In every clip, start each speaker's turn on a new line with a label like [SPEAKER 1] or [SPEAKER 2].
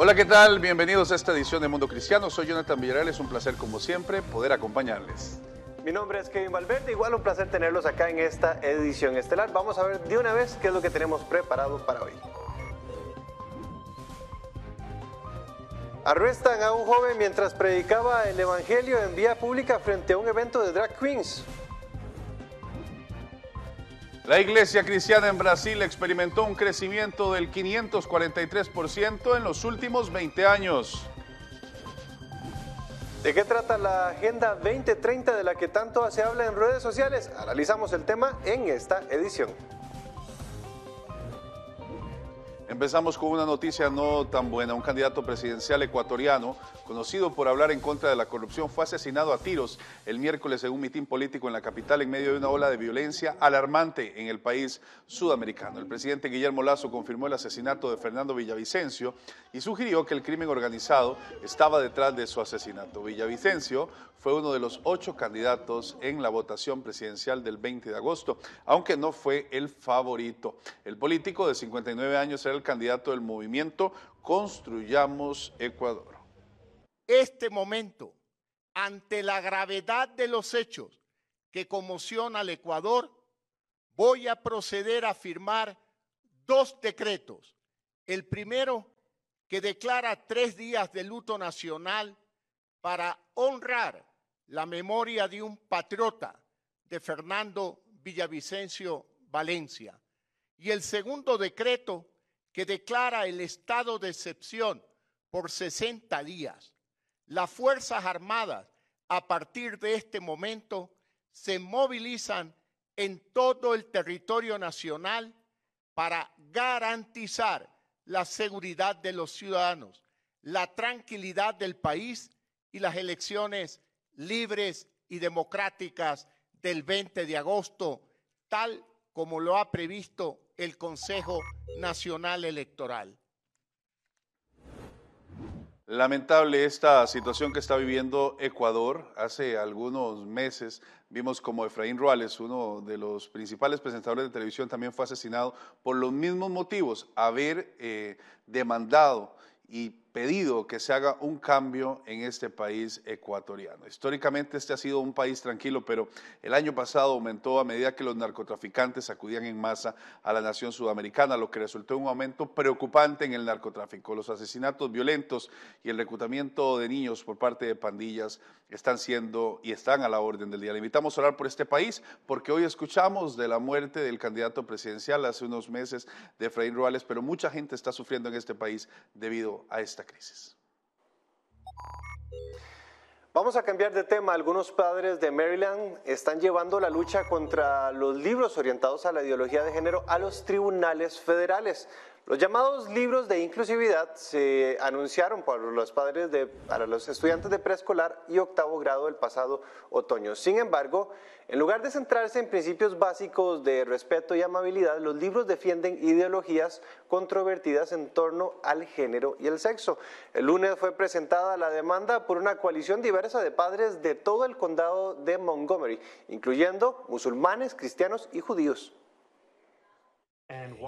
[SPEAKER 1] Hola, ¿qué tal? Bienvenidos a esta edición de Mundo Cristiano. Soy Jonathan Villarreal. Es un placer, como siempre, poder acompañarles.
[SPEAKER 2] Mi nombre es Kevin Valverde. Igual un placer tenerlos acá en esta edición estelar. Vamos a ver de una vez qué es lo que tenemos preparado para hoy. Arrestan a un joven mientras predicaba el Evangelio en vía pública frente a un evento de drag queens.
[SPEAKER 1] La iglesia cristiana en Brasil experimentó un crecimiento del 543% en los últimos 20 años.
[SPEAKER 2] ¿De qué trata la Agenda 2030 de la que tanto se habla en redes sociales? Analizamos el tema en esta edición.
[SPEAKER 1] Empezamos con una noticia no tan buena. Un candidato presidencial ecuatoriano, conocido por hablar en contra de la corrupción, fue asesinado a tiros el miércoles en un mitin político en la capital en medio de una ola de violencia alarmante en el país sudamericano. El presidente Guillermo Lazo confirmó el asesinato de Fernando Villavicencio y sugirió que el crimen organizado estaba detrás de su asesinato. Villavicencio fue uno de los ocho candidatos en la votación presidencial del 20 de agosto, aunque no fue el favorito. El político de 59 años era el candidato del movimiento Construyamos Ecuador.
[SPEAKER 3] Este momento, ante la gravedad de los hechos que conmociona al Ecuador, voy a proceder a firmar dos decretos. El primero, que declara tres días de luto nacional para honrar la memoria de un patriota de Fernando Villavicencio Valencia. Y el segundo decreto que declara el estado de excepción por 60 días. Las Fuerzas Armadas, a partir de este momento, se movilizan en todo el territorio nacional para garantizar la seguridad de los ciudadanos, la tranquilidad del país y las elecciones libres y democráticas del 20 de agosto, tal como lo ha previsto el Consejo Nacional Electoral.
[SPEAKER 1] Lamentable esta situación que está viviendo Ecuador. Hace algunos meses vimos como Efraín Ruales, uno de los principales presentadores de televisión, también fue asesinado por los mismos motivos, haber eh, demandado y pedido que se haga un cambio en este país ecuatoriano. Históricamente este ha sido un país tranquilo, pero el año pasado aumentó a medida que los narcotraficantes acudían en masa a la nación sudamericana, lo que resultó en un aumento preocupante en el narcotráfico. Los asesinatos violentos y el reclutamiento de niños por parte de pandillas están siendo y están a la orden del día. Le invitamos a orar por este país porque hoy escuchamos de la muerte del candidato presidencial hace unos meses de Efraín Ruales, pero mucha gente está sufriendo en este país debido a crisis.
[SPEAKER 2] Vamos a cambiar de tema. Algunos padres de Maryland están llevando la lucha contra los libros orientados a la ideología de género a los tribunales federales. Los llamados libros de inclusividad se anunciaron por los padres de, para los estudiantes de preescolar y octavo grado el pasado otoño. Sin embargo, en lugar de centrarse en principios básicos de respeto y amabilidad, los libros defienden ideologías controvertidas en torno al género y el sexo. El lunes fue presentada la demanda por una coalición diversa de padres de todo el condado de Montgomery, incluyendo musulmanes, cristianos y judíos.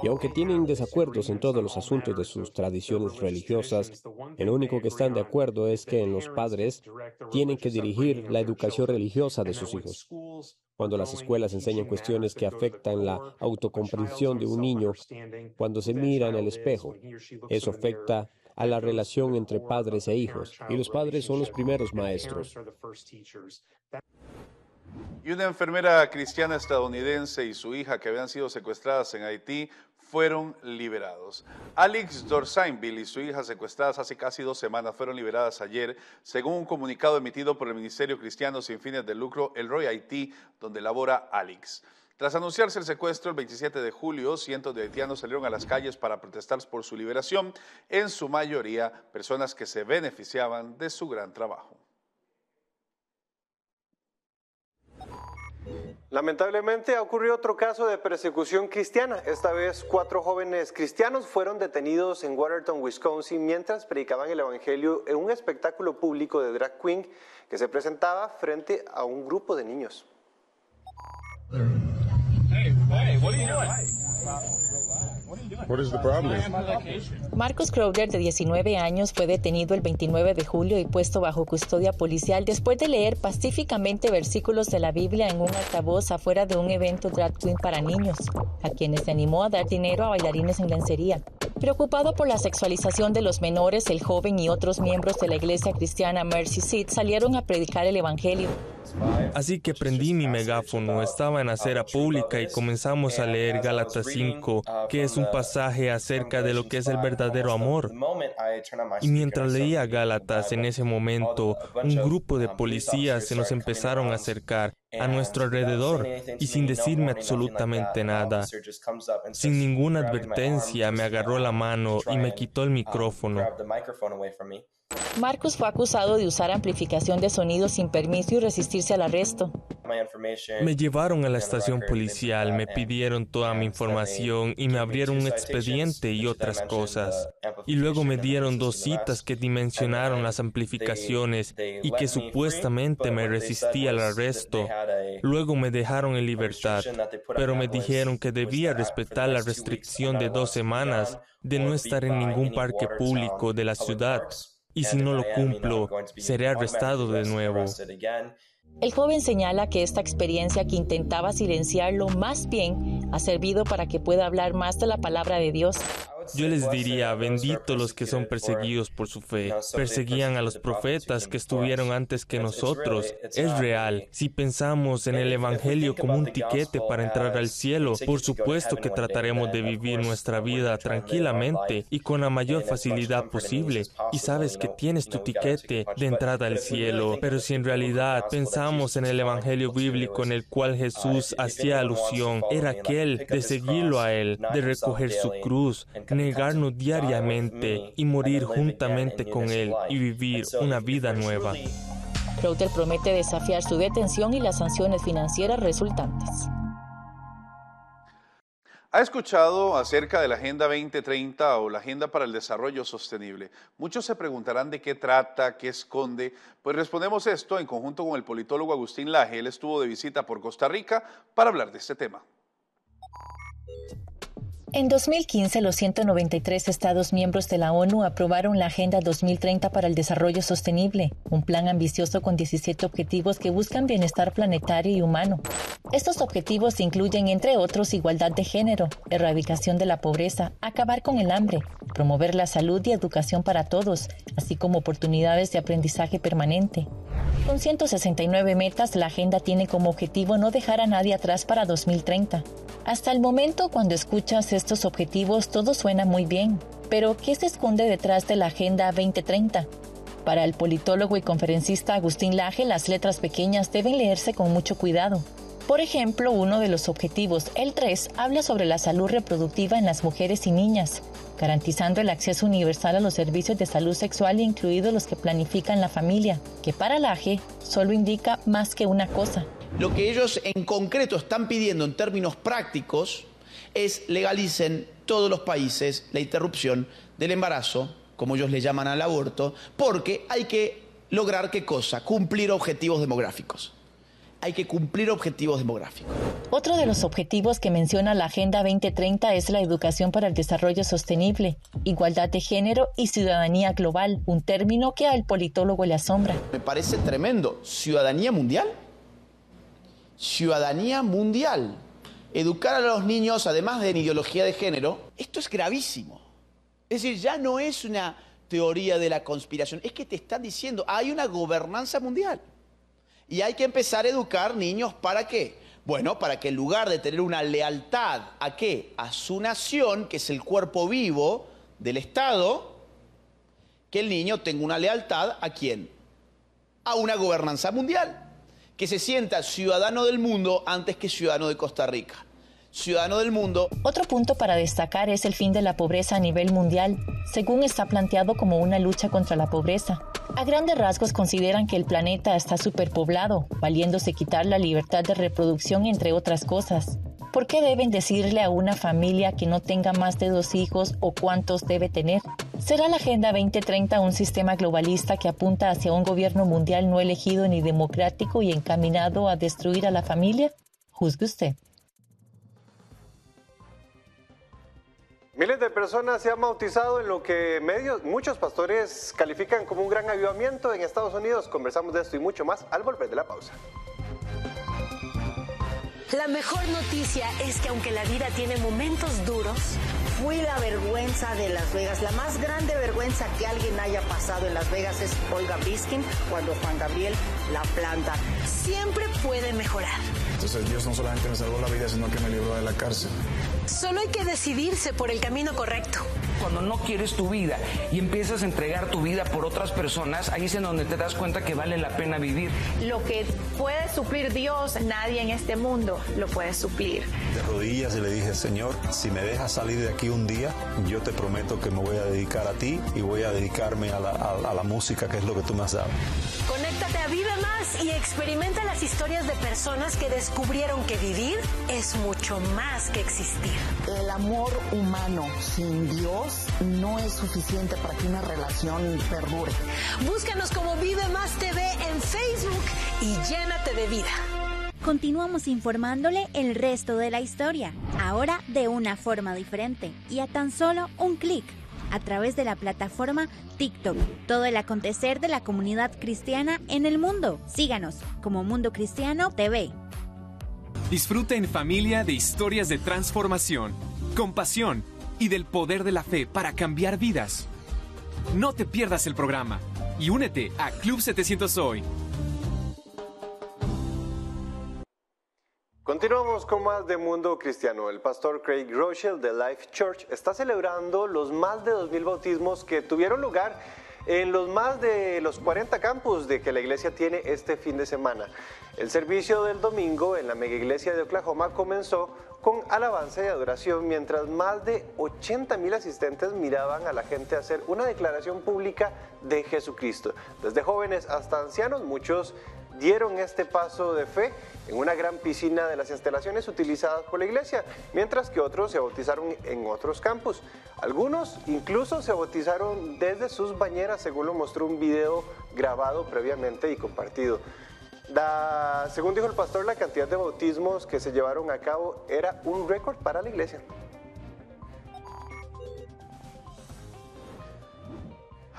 [SPEAKER 4] Y aunque tienen desacuerdos en todos los asuntos de sus tradiciones religiosas, en lo único que están de acuerdo es que los padres tienen que dirigir la educación religiosa de sus hijos. Cuando las escuelas enseñan cuestiones que afectan la autocomprensión de un niño, cuando se mira en el espejo, eso afecta a la relación entre padres e hijos, y los padres son los primeros maestros.
[SPEAKER 1] Y una enfermera cristiana estadounidense y su hija que habían sido secuestradas en Haití fueron liberados. Alex Dorsainville y su hija secuestradas hace casi dos semanas fueron liberadas ayer, según un comunicado emitido por el Ministerio Cristiano sin fines de lucro, el Roy Haití, donde labora Alex. Tras anunciarse el secuestro el 27 de julio, cientos de haitianos salieron a las calles para protestar por su liberación, en su mayoría personas que se beneficiaban de su gran trabajo.
[SPEAKER 2] Lamentablemente ha ocurrido otro caso de persecución cristiana. Esta vez cuatro jóvenes cristianos fueron detenidos en Watertown, Wisconsin, mientras predicaban el Evangelio en un espectáculo público de drag queen que se presentaba frente a un grupo de niños.
[SPEAKER 5] Marcus Crowder, de 19 años, fue detenido el 29 de julio y puesto bajo custodia policial después de leer pacíficamente versículos de la Biblia en un altavoz afuera de un evento drag queen para niños, a quienes se animó a dar dinero a bailarines en lencería. Preocupado por la sexualización de los menores, el joven y otros miembros de la iglesia cristiana Mercy Seat salieron a predicar el Evangelio.
[SPEAKER 6] Así que prendí mi megáfono, estaba en acera pública y comenzamos a leer Gálatas 5, que es un pasaje acerca de lo que es el verdadero amor. Y mientras leía Gálatas en ese momento, un grupo de policías se nos empezaron a acercar a nuestro alrededor y sin decirme absolutamente nada. Sin ninguna advertencia me agarró la mano y me quitó el micrófono.
[SPEAKER 5] Marcus fue acusado de usar amplificación de sonido sin permiso y resistirse al arresto.
[SPEAKER 6] Me llevaron a la estación policial, me pidieron toda mi información y me abrieron un expediente y otras cosas. Y luego me dieron dos citas que dimensionaron las amplificaciones y que supuestamente me resistía al arresto. Luego me dejaron en libertad, pero me dijeron que debía respetar la restricción de dos semanas de no estar en ningún parque público de la ciudad y si no lo cumplo, seré arrestado de nuevo.
[SPEAKER 5] El joven señala que esta experiencia que intentaba silenciarlo más bien ha servido para que pueda hablar más de la palabra de Dios.
[SPEAKER 6] Yo les diría, bendito los que son perseguidos por su fe. Perseguían a los profetas que estuvieron antes que nosotros. Es real. Si pensamos en el Evangelio como un tiquete para entrar al cielo, por supuesto que trataremos de vivir nuestra vida tranquilamente y con la mayor facilidad posible. Y sabes que tienes tu tiquete de entrada al cielo. Pero si en realidad pensamos en el Evangelio bíblico en el cual Jesús hacía alusión, era aquel de seguirlo a Él, de recoger su cruz, negarnos diariamente y morir juntamente con Él y vivir una vida nueva.
[SPEAKER 5] Crowder promete desafiar su detención y las sanciones financieras resultantes.
[SPEAKER 1] ¿Ha escuchado acerca de la Agenda 2030 o la Agenda para el Desarrollo Sostenible? Muchos se preguntarán de qué trata, qué esconde. Pues respondemos esto en conjunto con el politólogo Agustín Laje. Él estuvo de visita por Costa Rica para hablar de este tema.
[SPEAKER 5] En 2015, los 193 Estados miembros de la ONU aprobaron la Agenda 2030 para el Desarrollo Sostenible, un plan ambicioso con 17 objetivos que buscan bienestar planetario y humano. Estos objetivos incluyen, entre otros, igualdad de género, erradicación de la pobreza, acabar con el hambre, promover la salud y educación para todos, así como oportunidades de aprendizaje permanente. Con 169 metas, la agenda tiene como objetivo no dejar a nadie atrás para 2030. Hasta el momento, cuando escuchas estos objetivos, todo suena muy bien. Pero, ¿qué se esconde detrás de la Agenda 2030? Para el politólogo y conferencista Agustín Laje, las letras pequeñas deben leerse con mucho cuidado. Por ejemplo, uno de los objetivos, el 3, habla sobre la salud reproductiva en las mujeres y niñas, garantizando el acceso universal a los servicios de salud sexual, incluidos los que planifican la familia, que para Laje solo indica más que una cosa.
[SPEAKER 7] Lo que ellos en concreto están pidiendo en términos prácticos es legalicen todos los países la interrupción del embarazo, como ellos le llaman al aborto, porque hay que lograr qué cosa? Cumplir objetivos demográficos hay que cumplir objetivos demográficos.
[SPEAKER 5] Otro de los objetivos que menciona la Agenda 2030 es la educación para el desarrollo sostenible, igualdad de género y ciudadanía global, un término que al politólogo le asombra.
[SPEAKER 7] Me parece tremendo. ¿Ciudadanía mundial? ciudadanía mundial. Educar a los niños, además de en ideología de género, esto es gravísimo. Es decir, ya no es una teoría de la conspiración, es que te están diciendo, hay una gobernanza mundial. Y hay que empezar a educar niños para qué? Bueno, para que en lugar de tener una lealtad a qué? A su nación, que es el cuerpo vivo del Estado, que el niño tenga una lealtad a quién? A una gobernanza mundial, que se sienta ciudadano del mundo antes que ciudadano de Costa Rica ciudadano del mundo.
[SPEAKER 5] Otro punto para destacar es el fin de la pobreza a nivel mundial, según está planteado como una lucha contra la pobreza. A grandes rasgos consideran que el planeta está superpoblado, valiéndose quitar la libertad de reproducción entre otras cosas. ¿Por qué deben decirle a una familia que no tenga más de dos hijos o cuántos debe tener? ¿Será la Agenda 2030 un sistema globalista que apunta hacia un gobierno mundial no elegido ni democrático y encaminado a destruir a la familia? Juzgue usted.
[SPEAKER 2] Miles de personas se han bautizado en lo que muchos pastores califican como un gran avivamiento en Estados Unidos. Conversamos de esto y mucho más al volver de la pausa.
[SPEAKER 8] La mejor noticia es que aunque la vida tiene momentos duros,
[SPEAKER 9] fui la vergüenza de Las Vegas. La más grande vergüenza que alguien haya pasado en Las Vegas es Olga Biskin cuando Juan Gabriel la planta.
[SPEAKER 8] Siempre puede mejorar.
[SPEAKER 10] Entonces Dios no solamente me salvó la vida, sino que me libró de la cárcel.
[SPEAKER 8] Solo hay que decidirse por el camino correcto.
[SPEAKER 11] Cuando no quieres tu vida y empiezas a entregar tu vida por otras personas, ahí es en donde te das cuenta que vale la pena vivir.
[SPEAKER 12] Lo que puede suplir Dios, nadie en este mundo lo puede suplir.
[SPEAKER 13] De rodillas y le dije, Señor, si me dejas salir de aquí un día, yo te prometo que me voy a dedicar a ti y voy a dedicarme a la, a la música, que es lo que tú me has dado.
[SPEAKER 8] Conéctate a Vive Más y experimenta las historias de personas que descubrieron que vivir es mucho más que existir.
[SPEAKER 9] El amor humano sin Dios no es suficiente para que una relación perdure.
[SPEAKER 8] Búscanos como Vive Más TV en Facebook y llénate de vida.
[SPEAKER 14] Continuamos informándole el resto de la historia, ahora de una forma diferente y a tan solo un clic a través de la plataforma TikTok. Todo el acontecer de la comunidad cristiana en el mundo. Síganos como Mundo Cristiano TV.
[SPEAKER 15] Disfruta en familia de historias de transformación, compasión y del poder de la fe para cambiar vidas. No te pierdas el programa y únete a Club 700 Hoy
[SPEAKER 2] Continuamos con más de Mundo Cristiano. El pastor Craig Rochelle de Life Church está celebrando los más de 2.000 bautismos que tuvieron lugar en los más de los 40 campus de que la iglesia tiene este fin de semana. El servicio del domingo en la mega iglesia de Oklahoma comenzó con alabanza y adoración, mientras más de 80 mil asistentes miraban a la gente hacer una declaración pública de Jesucristo. Desde jóvenes hasta ancianos, muchos dieron este paso de fe en una gran piscina de las instalaciones utilizadas por la iglesia, mientras que otros se bautizaron en otros campus. Algunos incluso se bautizaron desde sus bañeras, según lo mostró un video grabado previamente y compartido. según dijo el pastor, la cantidad de bautismos que se llevaron a cabo era un récord para la iglesia.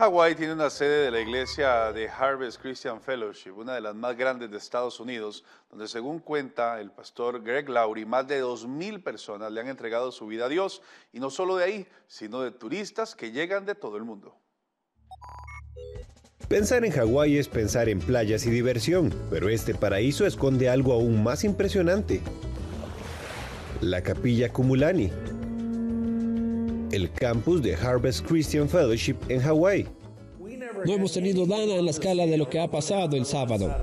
[SPEAKER 1] Hawái tiene una sede de la iglesia de Harvest Christian Fellowship, una de las más grandes de Estados Unidos, donde según cuenta el pastor Greg Laurie, más de 2.000 personas le han entregado su vida a Dios, y no solo de ahí, sino de turistas que llegan de todo el mundo.
[SPEAKER 16] Pensar en Hawái es pensar en playas y diversión, pero este paraíso esconde algo aún más impresionante. La capilla Kumulani, el campus de Harvest Christian Fellowship en Hawái.
[SPEAKER 4] No hemos tenido nada en la escala de lo que ha pasado el sábado.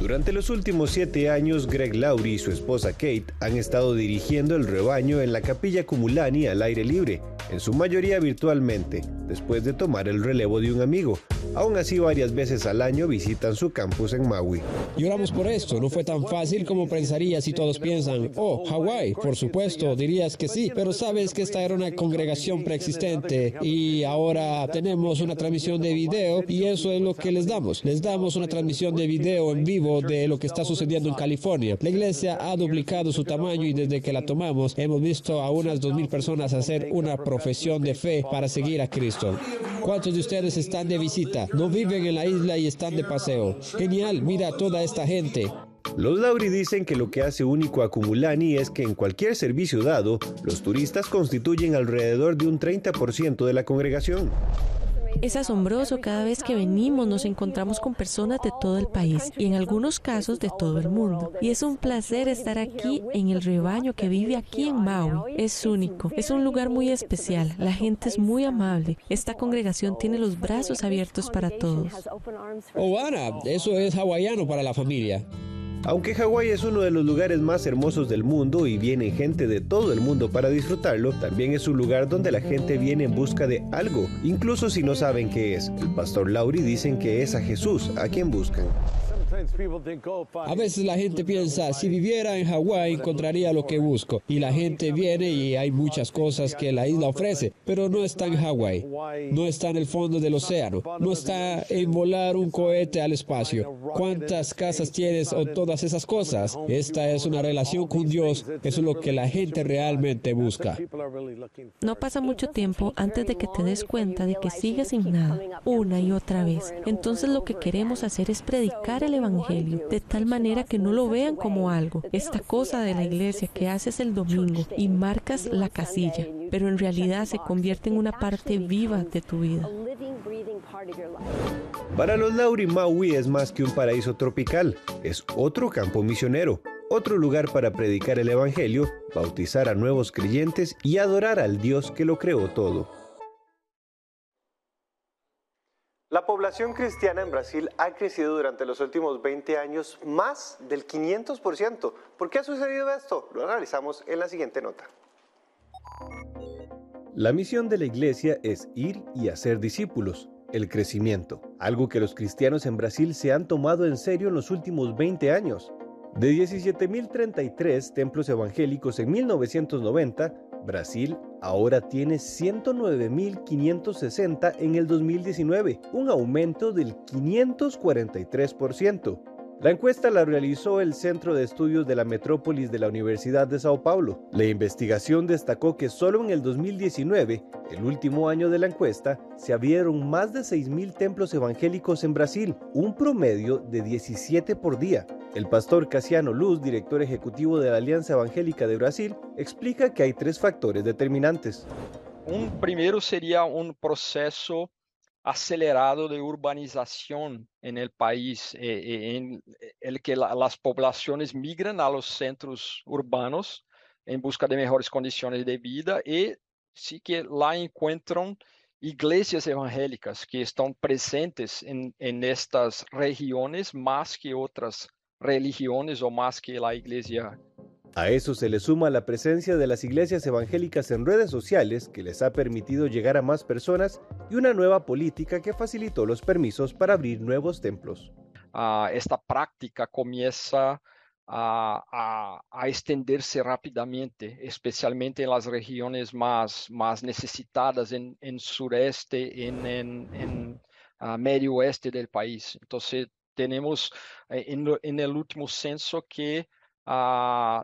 [SPEAKER 16] Durante los últimos siete años, Greg Laurie y su esposa Kate han estado dirigiendo el rebaño en la capilla Cumulani al aire libre, en su mayoría virtualmente, después de tomar el relevo de un amigo. Aún así, varias veces al año visitan su campus en Maui.
[SPEAKER 4] Lloramos por esto, no fue tan fácil como pensaría si todos piensan, oh, Hawái, por supuesto, dirías que sí, pero sabes que esta era una congregación preexistente y ahora tenemos una transmisión de video y eso es lo que les damos. Les damos una transmisión de video en vivo de lo que está sucediendo en California. La iglesia ha duplicado su tamaño y desde que la tomamos hemos visto a unas 2.000 personas hacer una profesión de fe para seguir a Cristo. ¿Cuántos de ustedes están de visita? No viven en la isla y están de paseo. Genial, mira a toda esta gente.
[SPEAKER 16] Los Lauri dicen que lo que hace único a Cumulani es que en cualquier servicio dado, los turistas constituyen alrededor de un 30% de la congregación.
[SPEAKER 17] Es asombroso, cada vez que venimos nos encontramos con personas de todo el país y en algunos casos de todo el mundo. Y es un placer estar aquí en el rebaño que vive aquí en Maui. Es único, es un lugar muy especial, la gente es muy amable. Esta congregación tiene los brazos abiertos para todos.
[SPEAKER 18] Oh, Ana, eso es hawaiano para la familia.
[SPEAKER 16] Aunque Hawái es uno de los lugares más hermosos del mundo y viene gente de todo el mundo para disfrutarlo, también es un lugar donde la gente viene en busca de algo, incluso si no saben qué es. El pastor Lauri dicen que es a Jesús a quien buscan.
[SPEAKER 18] A veces la gente piensa, si viviera en Hawái encontraría lo que busco. Y la gente viene y hay muchas cosas que la isla ofrece, pero no está en Hawái, no está en el fondo del océano, no está en volar un cohete al espacio. ¿Cuántas casas tienes o todas esas cosas? Esta es una relación con Dios, eso es lo que la gente realmente busca.
[SPEAKER 17] No pasa mucho tiempo antes de que te des cuenta de que sigues sin nada, una y otra vez. Entonces lo que queremos hacer es predicar el Evangelio, de tal manera que no lo vean como algo, esta cosa de la iglesia que haces el domingo y marcas la casilla, pero en realidad se convierte en una parte viva de tu vida.
[SPEAKER 16] Para los Lauri, Maui es más que un paraíso tropical, es otro campo misionero, otro lugar para predicar el Evangelio, bautizar a nuevos creyentes y adorar al Dios que lo creó todo.
[SPEAKER 2] La población cristiana en Brasil ha crecido durante los últimos 20 años más del 500%. ¿Por qué ha sucedido esto? Lo analizamos en la siguiente nota.
[SPEAKER 16] La misión de la iglesia es ir y hacer discípulos, el crecimiento, algo que los cristianos en Brasil se han tomado en serio en los últimos 20 años. De 17.033 templos evangélicos en 1990, Brasil ahora tiene 109.560 en el 2019, un aumento del 543%. La encuesta la realizó el Centro de Estudios de la Metrópolis de la Universidad de Sao Paulo. La investigación destacó que solo en el 2019, el último año de la encuesta, se abrieron más de 6.000 templos evangélicos en Brasil, un promedio de 17 por día. El pastor Casiano Luz, director ejecutivo de la Alianza Evangélica de Brasil, explica que hay tres factores determinantes.
[SPEAKER 19] Un primero sería un proceso acelerado de urbanización en el país, eh, eh, en el que la, las poblaciones migran a los centros urbanos en busca de mejores condiciones de vida y sí que lá encuentran iglesias evangélicas que están presentes en, en estas regiones más que otras religiones o más que la iglesia
[SPEAKER 16] a eso se le suma la presencia de las iglesias evangélicas en redes sociales que les ha permitido llegar a más personas y una nueva política que facilitó los permisos para abrir nuevos templos.
[SPEAKER 19] Uh, esta práctica comienza a, a, a, extenderse rápidamente, especialmente en las regiones más, más necesitadas, en, en sureste, en, en, en uh, medio oeste del país. Entonces, tenemos eh, en, en, el último censo que uh,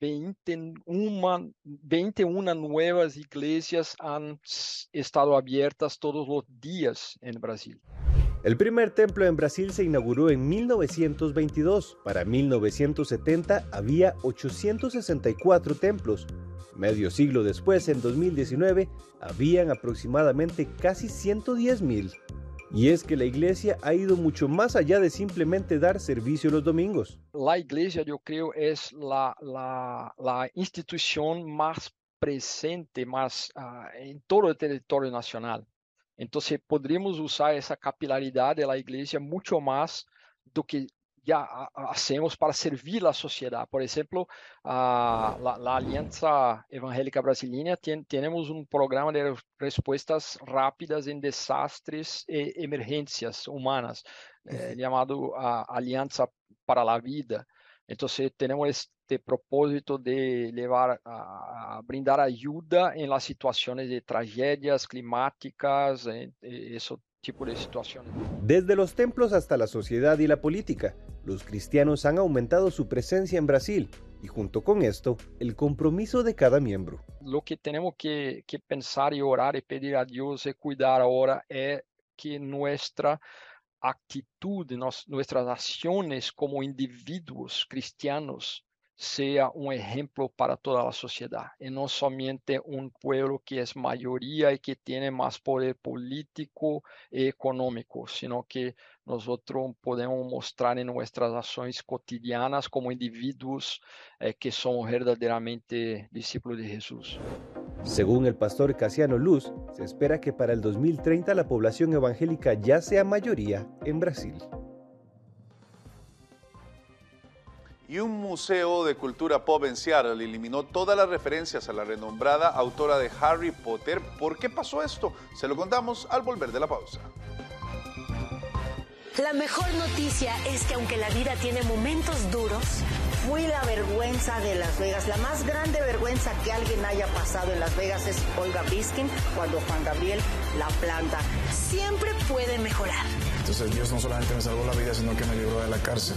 [SPEAKER 19] 21, 21 nuevas iglesias han estado abiertas todos los días en Brasil.
[SPEAKER 16] El primer templo en Brasil se inauguró en 1922. Para 1970 había 864 templos. Medio siglo después, en 2019, habían aproximadamente casi 110 mil. Y es que la iglesia ha ido mucho más allá de simplemente dar servicio los domingos.
[SPEAKER 19] La iglesia, yo creo, es la, institución más presente más uh, en todo el territorio nacional. Entonces, podríamos usar esa capilaridad de la iglesia mucho más do que ya hacemos para servir la sociedad. Por ejemplo, a la, la, Alianza Evangélica Brasileña ten, tenemos un programa de respuestas rápidas en desastres e emergencias humanas, eh, llamado a Alianza para la Vida. Entonces, tenemos este propósito de llevar a, a brindar ayuda en las situaciones de tragedias climáticas, eh, eso tipo de situaciones.
[SPEAKER 16] Desde los templos hasta la sociedad y la política, los cristianos han aumentado su presencia en Brasil y junto con esto, el compromiso de cada miembro.
[SPEAKER 19] Lo que tenemos que, que pensar y orar y pedir a Dios y cuidar ahora es que nuestra actitud, nos, nuestras acciones como individuos cristianos sea un ejemplo para toda la sociedad y no solamente un pueblo que es mayoría y que tiene más poder político y económico, sino que nosotros podemos mostrar en nuestras acciones cotidianas como individuos eh, que somos verdaderamente discípulos de Jesús.
[SPEAKER 16] Según el pastor Casiano Luz, se espera que para el 2030 la población evangélica ya sea mayoría en Brasil.
[SPEAKER 1] Y un museo de cultura pop en Seattle eliminó todas las referencias a la renombrada autora de Harry Potter. ¿Por qué pasó esto? Se lo contamos al volver de la pausa.
[SPEAKER 8] La mejor noticia es que aunque la vida tiene momentos duros,
[SPEAKER 9] Fui la vergüenza de Las Vegas. La más grande vergüenza que alguien haya pasado en Las Vegas es Olga Biskin cuando Juan Gabriel la planta.
[SPEAKER 8] Siempre puede mejorar.
[SPEAKER 10] Entonces Dios no solamente me salvó la vida, sino que me libró de la cárcel.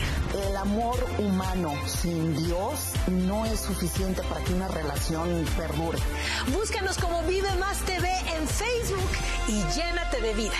[SPEAKER 9] El amor humano sin Dios no es suficiente para que una relación perdure.
[SPEAKER 8] Búscanos como Vive Más TV en Facebook y llénate de vida.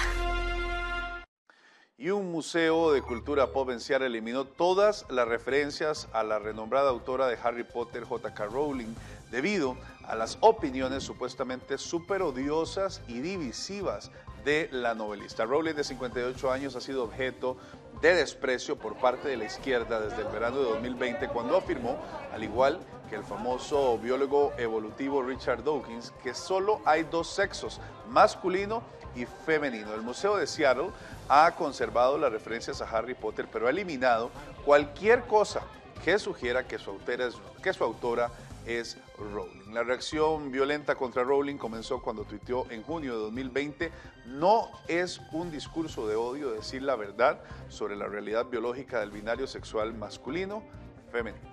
[SPEAKER 1] Y un museo de cultura pop en Seattle eliminó todas las referencias a la renombrada autora de Harry Potter, J.K. Rowling, debido a las opiniones supuestamente súper odiosas y divisivas de la novelista. Rowling, de 58 años, ha sido objeto de desprecio por parte de la izquierda desde el verano de 2020, cuando afirmó, al igual que el famoso biólogo evolutivo Richard Dawkins, que solo hay dos sexos, masculino y femenino. El Museo de Seattle ha conservado las referencias a Harry Potter, pero ha eliminado cualquier cosa que sugiera que su autora es, que su autora es Rowling. La reacción violenta contra Rowling comenzó cuando tuiteó en junio de 2020, no es un discurso de odio decir la verdad sobre la realidad biológica del binario sexual masculino-femenino.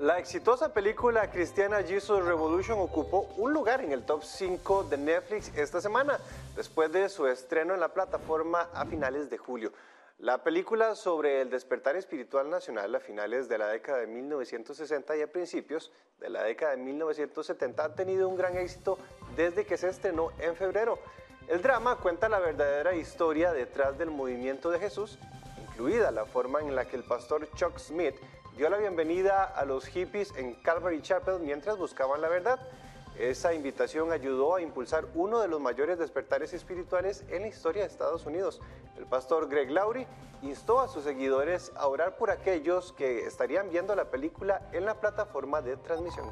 [SPEAKER 2] La exitosa película cristiana Jesus Revolution ocupó un lugar en el top 5 de Netflix esta semana, después de su estreno en la plataforma a finales de julio. La película sobre el despertar espiritual nacional a finales de la década de 1960 y a principios de la década de 1970 ha tenido un gran éxito desde que se estrenó en febrero. El drama cuenta la verdadera historia detrás del movimiento de Jesús, incluida la forma en la que el pastor Chuck Smith dio la bienvenida a los hippies en Calvary Chapel mientras buscaban la verdad. Esa invitación ayudó a impulsar uno de los mayores despertares espirituales en la historia de Estados Unidos. El pastor Greg Laurie instó a sus seguidores a orar por aquellos que estarían viendo la película en la plataforma de transmisión.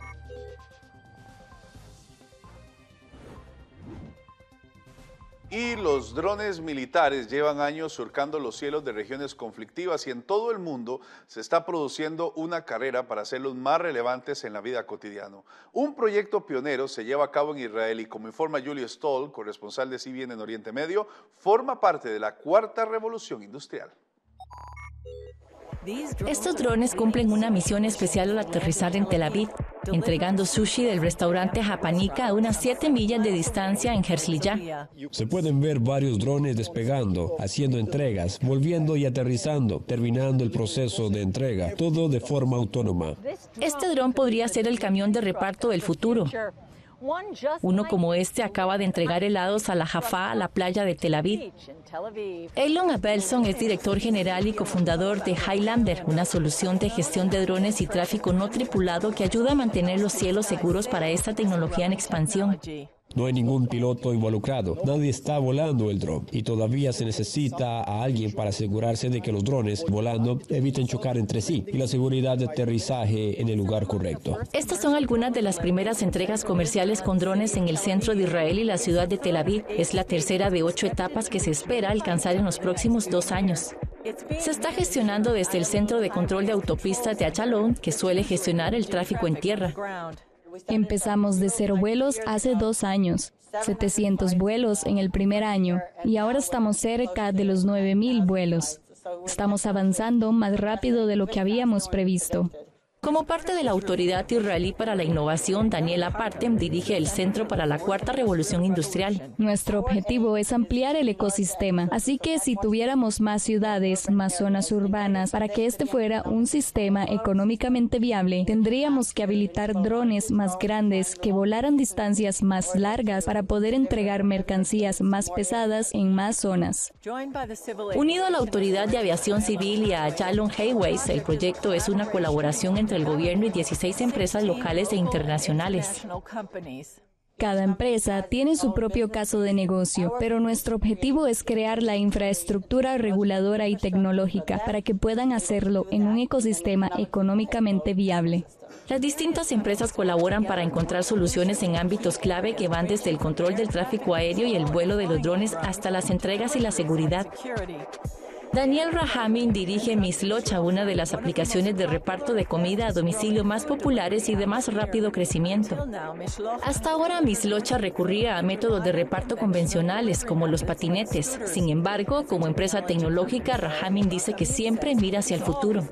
[SPEAKER 1] Y los drones militares llevan años surcando los cielos de regiones conflictivas y en todo el mundo se está produciendo una carrera para hacerlos más relevantes en la vida cotidiana. Un proyecto pionero se lleva a cabo en Israel y como informa Julio Stoll, corresponsal de CBN en Oriente Medio, forma parte de la cuarta revolución industrial.
[SPEAKER 5] Estos drones cumplen una misión especial al aterrizar en Tel Aviv, entregando sushi del restaurante Japanica a unas 7 millas de distancia en Herzliya.
[SPEAKER 18] Se pueden ver varios drones despegando, haciendo entregas, volviendo y aterrizando, terminando el proceso de entrega, todo de forma autónoma.
[SPEAKER 5] Este dron podría ser el camión de reparto del futuro. Uno como este acaba de entregar helados a la Jaffa, a la playa de Tel Aviv. Elon Abelson es director general y cofundador de Highlander, una solución de gestión de drones y tráfico no tripulado que ayuda a mantener los cielos seguros para esta tecnología en expansión.
[SPEAKER 18] No hay ningún piloto involucrado, nadie está volando el dron y todavía se necesita a alguien para asegurarse de que los drones volando eviten chocar entre sí y la seguridad de aterrizaje en el lugar correcto.
[SPEAKER 5] Estas son algunas de las primeras entregas comerciales con drones en el centro de Israel y la ciudad de Tel Aviv. Es la tercera de ocho etapas que se espera alcanzar en los próximos dos años. Se está gestionando desde el Centro de Control de Autopistas de Achalón, que suele gestionar el tráfico en tierra.
[SPEAKER 20] Empezamos de cero vuelos hace dos años, 700 vuelos en el primer año y ahora estamos cerca de los 9.000 vuelos. Estamos avanzando más rápido de lo que habíamos previsto.
[SPEAKER 5] Como parte de la Autoridad Israelí para la Innovación, Daniela Partem dirige el Centro para la Cuarta Revolución Industrial.
[SPEAKER 20] Nuestro objetivo es ampliar el ecosistema, así que si tuviéramos más ciudades, más zonas urbanas, para que este fuera un sistema económicamente viable, tendríamos que habilitar drones más grandes que volaran distancias más largas para poder entregar mercancías más pesadas en más zonas.
[SPEAKER 5] Unido a la Autoridad de Aviación Civil y a Jalon Hayways, el proyecto es una colaboración entre el gobierno y 16 empresas locales e internacionales.
[SPEAKER 20] Cada empresa tiene su propio caso de negocio, pero nuestro objetivo es crear la infraestructura reguladora y tecnológica para que puedan hacerlo en un ecosistema económicamente viable.
[SPEAKER 5] Las distintas empresas colaboran para encontrar soluciones en ámbitos clave que van desde el control del tráfico aéreo y el vuelo de los drones hasta las entregas y la seguridad. Daniel Rahamin dirige Mislocha, una de las aplicaciones de reparto de comida a domicilio más populares y de más rápido crecimiento. Hasta ahora Mislocha recurría a métodos de reparto convencionales como los patinetes. Sin embargo, como empresa tecnológica, Rahamin dice que siempre mira hacia el futuro.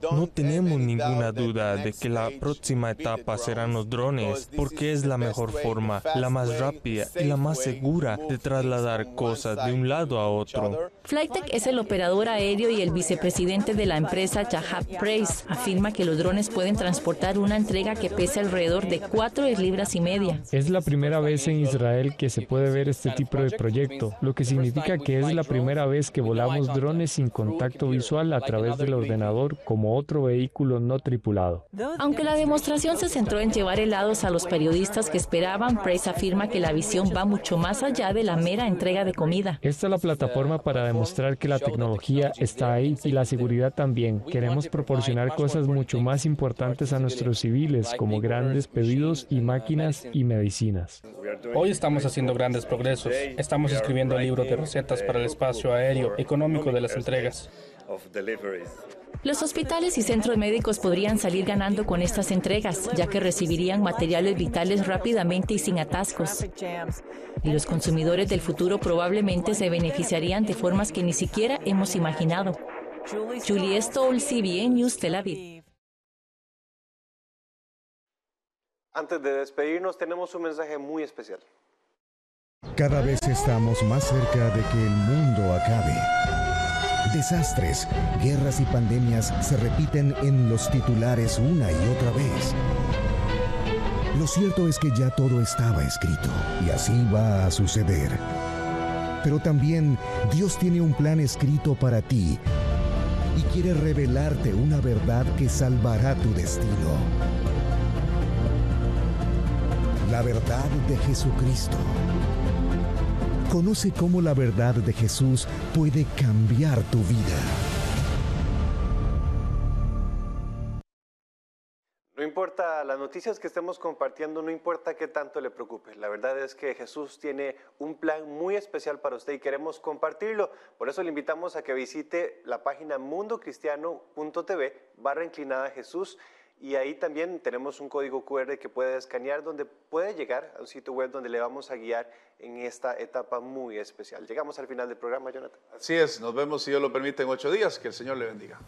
[SPEAKER 6] No tenemos ninguna duda de que la próxima etapa serán los drones, porque es la mejor forma, la más rápida y la más segura de trasladar cosas de un lado a otro.
[SPEAKER 5] Flytech es el operador aéreo y el vicepresidente de la empresa Jahab Praise. Afirma que los drones pueden transportar una entrega que pesa alrededor de 4 libras y media.
[SPEAKER 21] Es la primera vez en Israel que se puede ver este tipo de proyecto, lo que significa que es la primera vez que volamos drones sin contacto visual a través del ordenador como otro vehículo no tripulado.
[SPEAKER 5] Aunque la demostración se centró en llevar helados a los periodistas que esperaban, Price afirma que la visión va mucho más allá de la mera entrega de comida.
[SPEAKER 21] Esta es la plataforma para demostrar que la tecnología está ahí y la seguridad también. Queremos proporcionar cosas mucho más importantes a nuestros civiles, como grandes pedidos y máquinas y medicinas.
[SPEAKER 22] Hoy estamos haciendo grandes progresos. Estamos escribiendo libros de recetas para el espacio aéreo económico de las entregas.
[SPEAKER 5] Los hospitales y centros médicos podrían salir ganando con estas entregas, ya que recibirían materiales vitales rápidamente y sin atascos. Y los consumidores del futuro probablemente se beneficiarían de formas que ni siquiera hemos imaginado. Julie Stoll, CBN News, Tel Aviv.
[SPEAKER 2] Antes de despedirnos, tenemos un mensaje muy especial.
[SPEAKER 23] Cada vez estamos más cerca de que el mundo acabe. Desastres, guerras y pandemias se repiten en los titulares una y otra vez. Lo cierto es que ya todo estaba escrito y así va a suceder. Pero también Dios tiene un plan escrito para ti y quiere revelarte una verdad que salvará tu destino. La verdad de Jesucristo. Conoce cómo la verdad de Jesús puede cambiar tu vida.
[SPEAKER 2] No importa las noticias que estemos compartiendo, no importa qué tanto le preocupe. La verdad es que Jesús tiene un plan muy especial para usted y queremos compartirlo. Por eso le invitamos a que visite la página mundocristiano.tv barra inclinada Jesús y ahí también tenemos un código QR que puede escanear donde puede llegar a un sitio web donde le vamos a guiar en esta etapa muy especial. Llegamos al final del programa, Jonathan.
[SPEAKER 1] Así es, nos vemos si Dios lo permite en ocho días. Que el Señor le bendiga.